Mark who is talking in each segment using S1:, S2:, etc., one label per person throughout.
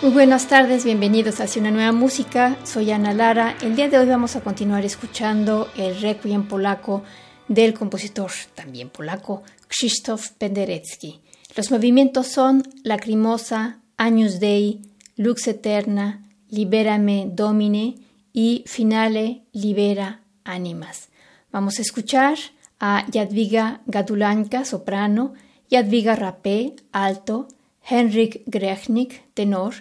S1: Muy buenas tardes, bienvenidos a una nueva música. Soy Ana Lara. El día de hoy vamos a continuar escuchando el requiem polaco del compositor también polaco Krzysztof Penderecki. Los movimientos son Lacrimosa, Agnus Dei, Lux Eterna, Liberame Domine y Finale Libera Animas. Vamos a escuchar a Jadwiga Gadulanka, soprano, Jadwiga Rapé, alto, Henrik Grechnik, tenor,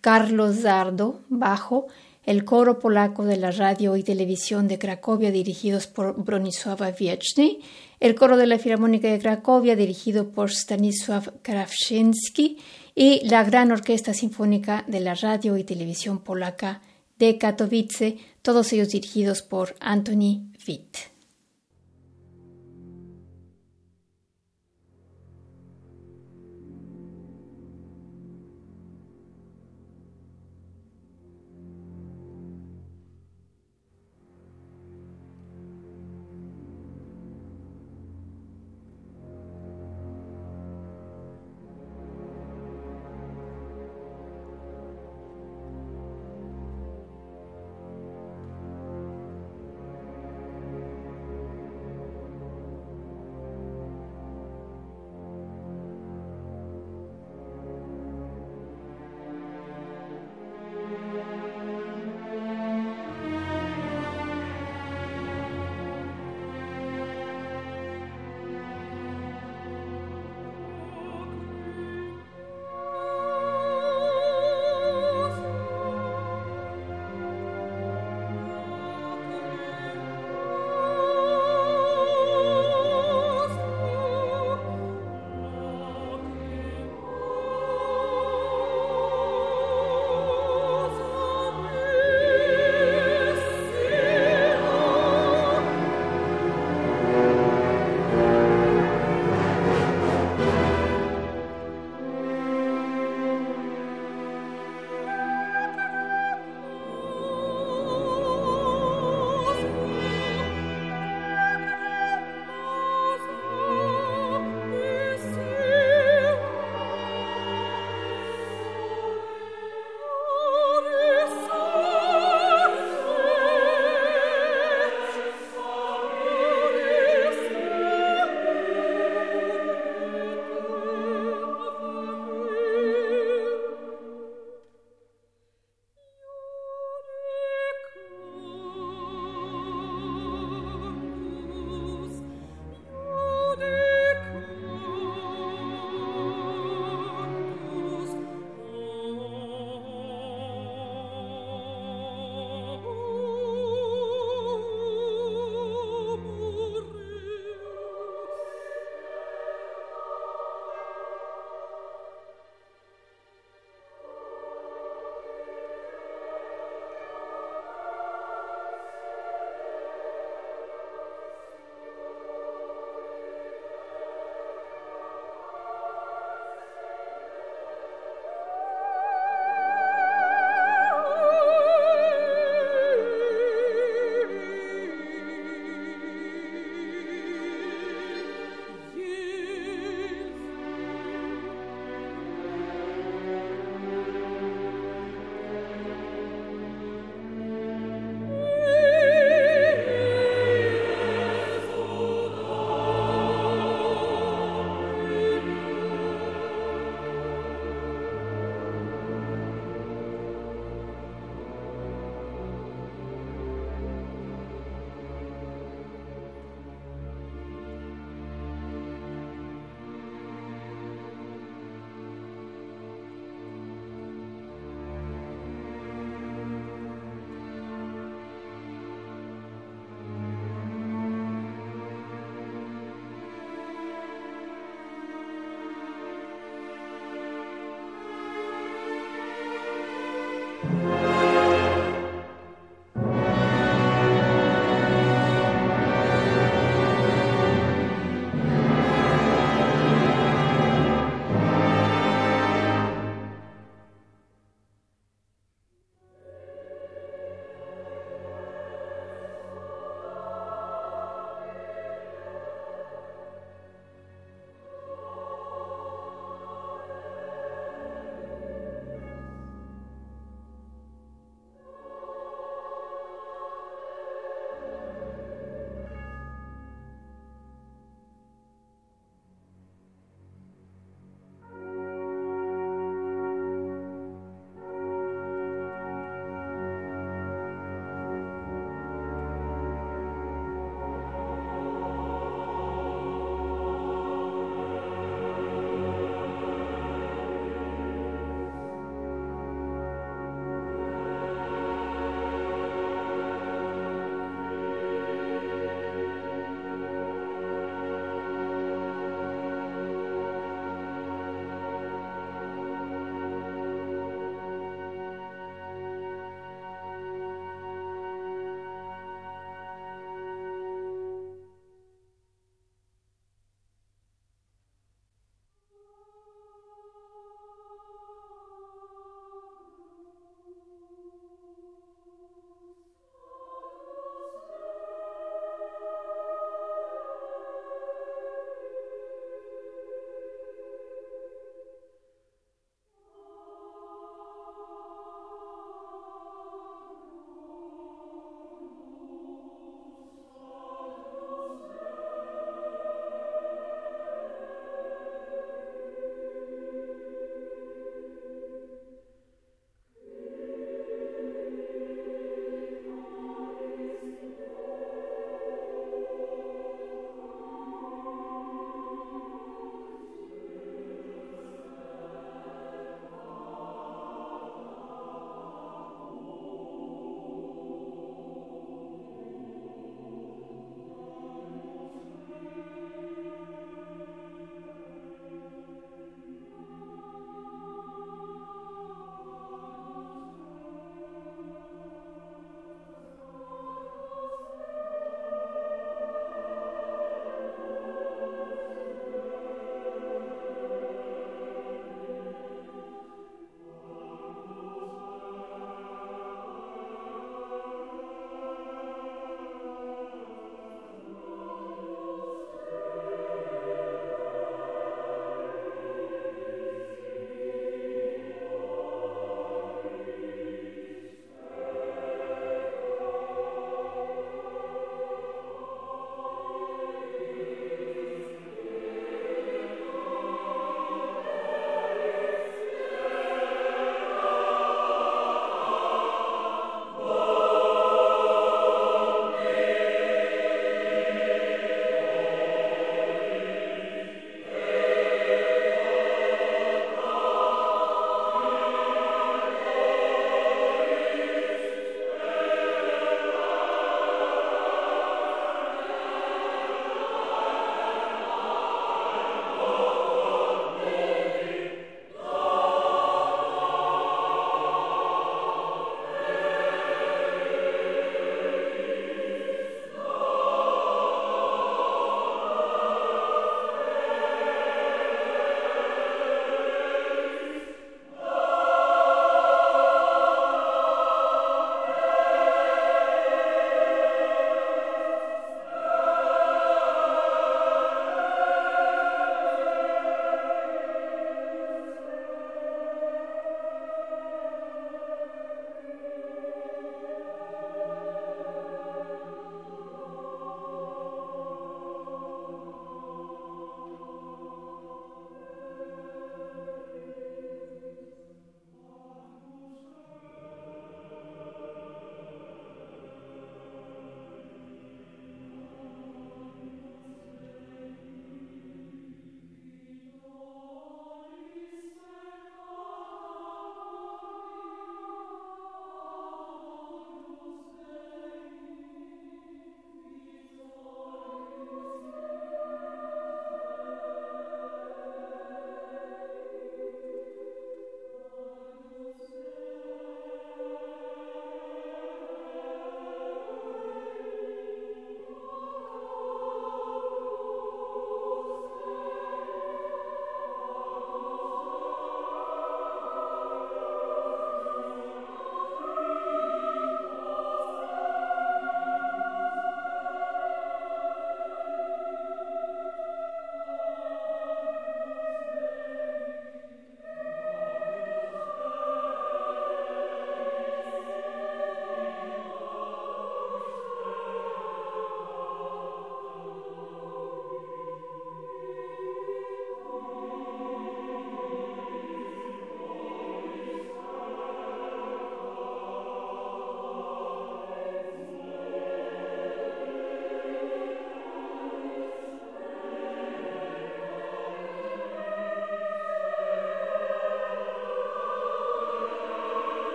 S1: Carlos Zardo, bajo, el coro polaco de la radio y televisión de Cracovia dirigidos por Bronisława Wieczny, el coro de la Filarmónica de Cracovia dirigido por Stanisław Krawczynski y la Gran Orquesta Sinfónica de la radio y televisión polaca de Katowice, todos ellos dirigidos por Anthony Witt.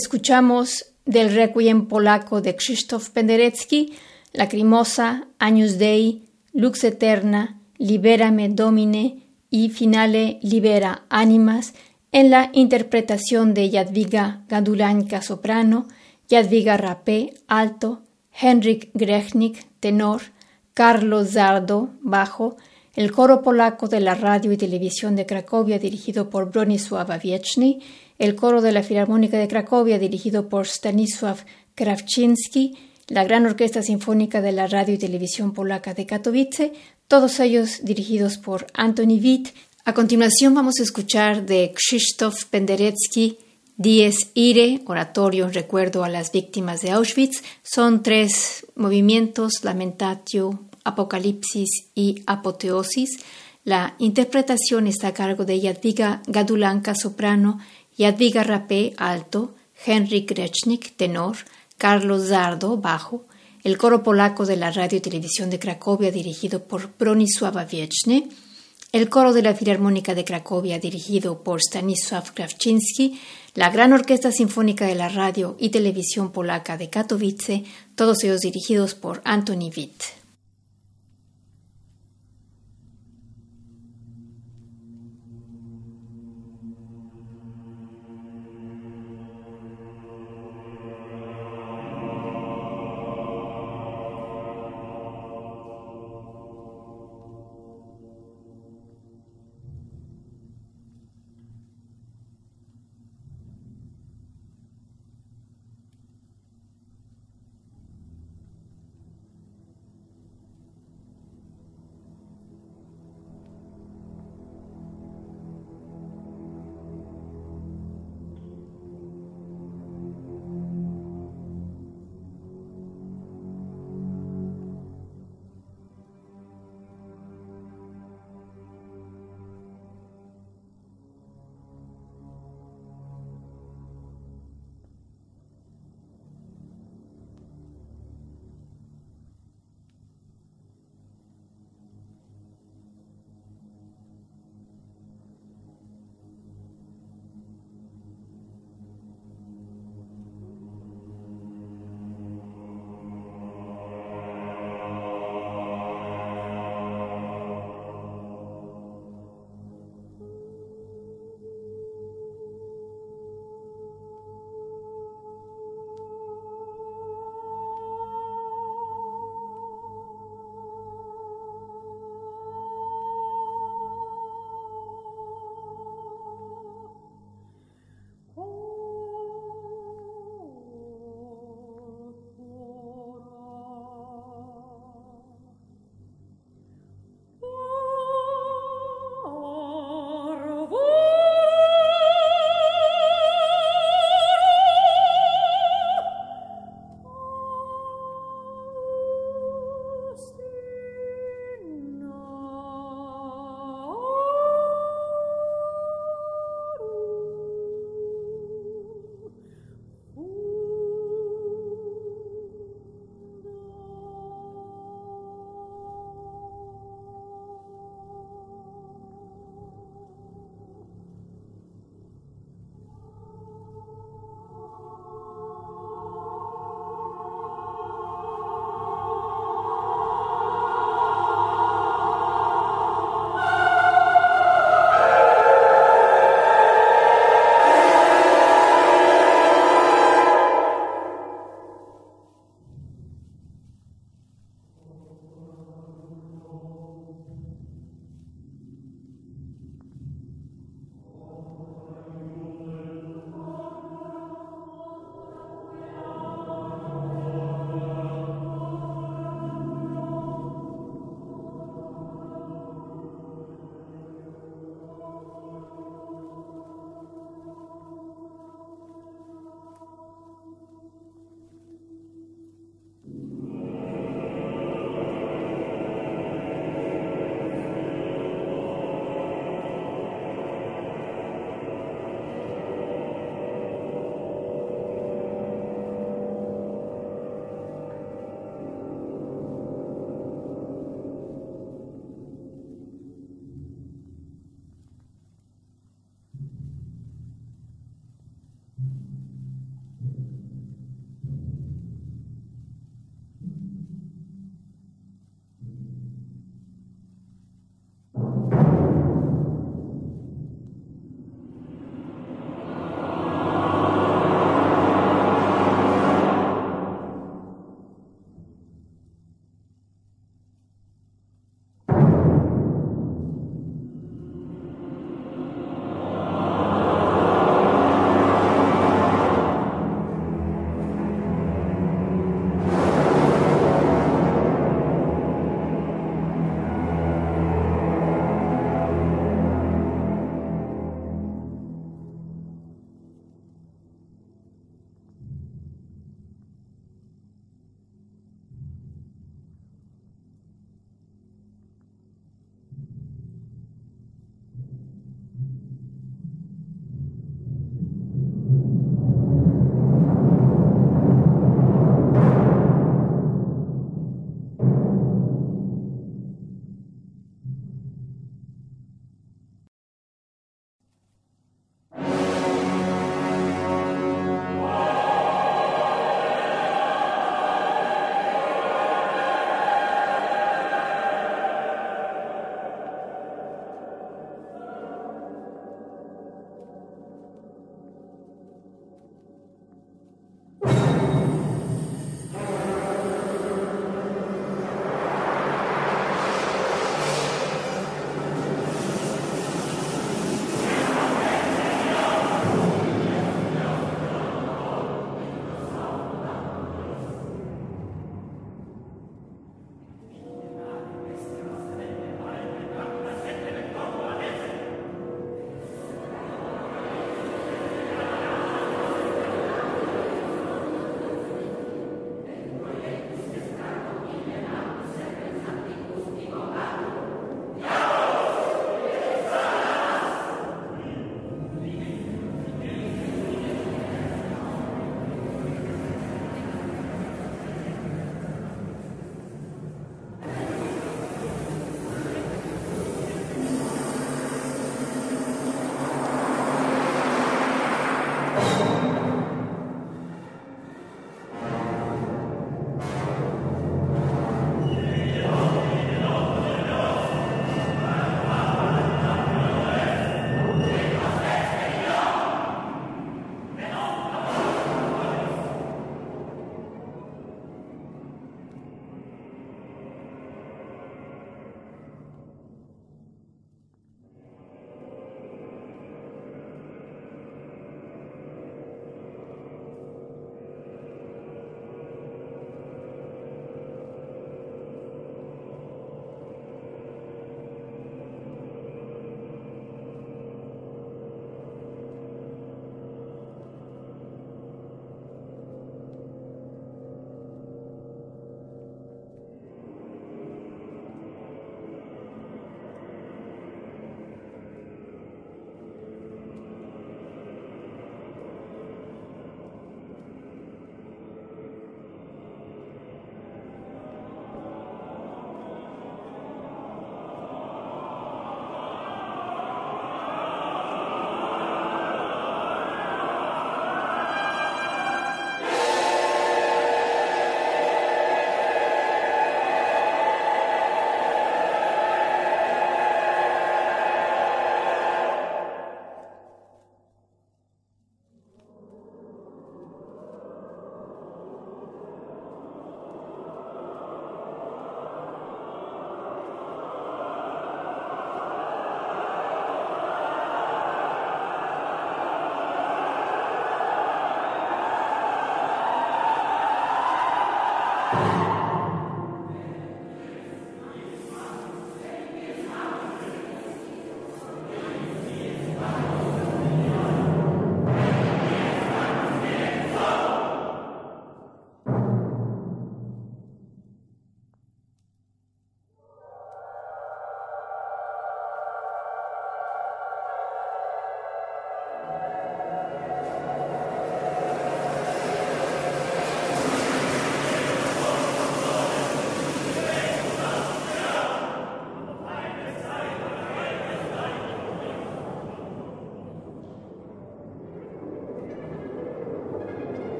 S1: Escuchamos del requiem polaco de Krzysztof Penderecki, Lacrimosa, Agnus Dei, Lux Eterna, Liberame Domine y Finale Libera Animas en la interpretación de Jadwiga Gadulanka soprano, Jadwiga Rapé alto, Henrik Grechnik tenor, Carlos Zardo bajo, el coro polaco de la radio y televisión de Cracovia dirigido por Bronisław Wieczny, el coro de la Filarmónica de Cracovia dirigido por Stanisław Krawczynski, la Gran Orquesta Sinfónica de la Radio y Televisión Polaca de Katowice, todos ellos dirigidos por Anthony Witt. A continuación vamos a escuchar de Krzysztof Penderecki Dies Ire, oratorio en recuerdo a las víctimas de Auschwitz. Son tres movimientos, Lamentatio, Apocalipsis y Apoteosis. La interpretación está a cargo de Jadwiga Gadulanka, soprano, Jadwiga Rapé, alto, Henry Grechnik, tenor, Carlos Zardo, bajo, el coro polaco de la radio y televisión de Cracovia dirigido por Bronisława Wieczny, el coro de la Filarmónica de Cracovia dirigido por Stanisław Krawczynski, la Gran Orquesta Sinfónica de la Radio y Televisión Polaca de Katowice, todos ellos dirigidos por Anthony Witt.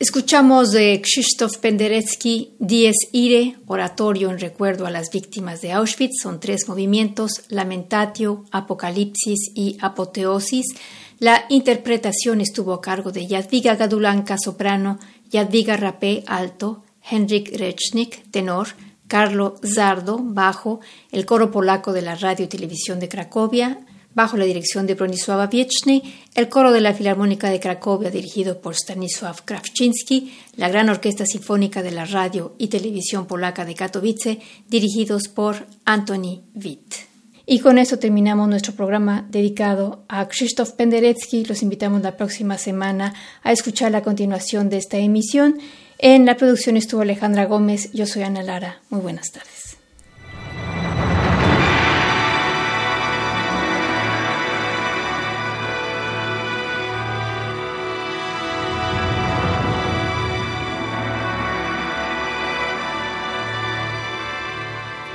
S1: Escuchamos de Krzysztof Penderecki Dies Ire, oratorio en recuerdo a las víctimas de Auschwitz. Son tres movimientos, Lamentatio, Apocalipsis y Apoteosis. La interpretación estuvo a cargo de Jadwiga Gadulanka, soprano, Jadwiga Rapé, alto, Henrik Rechnik, tenor, Carlo Zardo, bajo, el coro polaco de la Radio y Televisión de Cracovia, bajo la dirección de Bronisława Wieczny, el coro de la Filarmónica de Cracovia dirigido por Stanisław Krawczynski, la Gran Orquesta Sinfónica de la Radio y Televisión Polaca de Katowice, dirigidos por Antoni Witt. Y con eso terminamos nuestro programa dedicado a Krzysztof Penderecki. Los invitamos la próxima semana a escuchar la continuación de esta emisión. En la producción estuvo Alejandra Gómez, yo soy Ana Lara. Muy buenas tardes.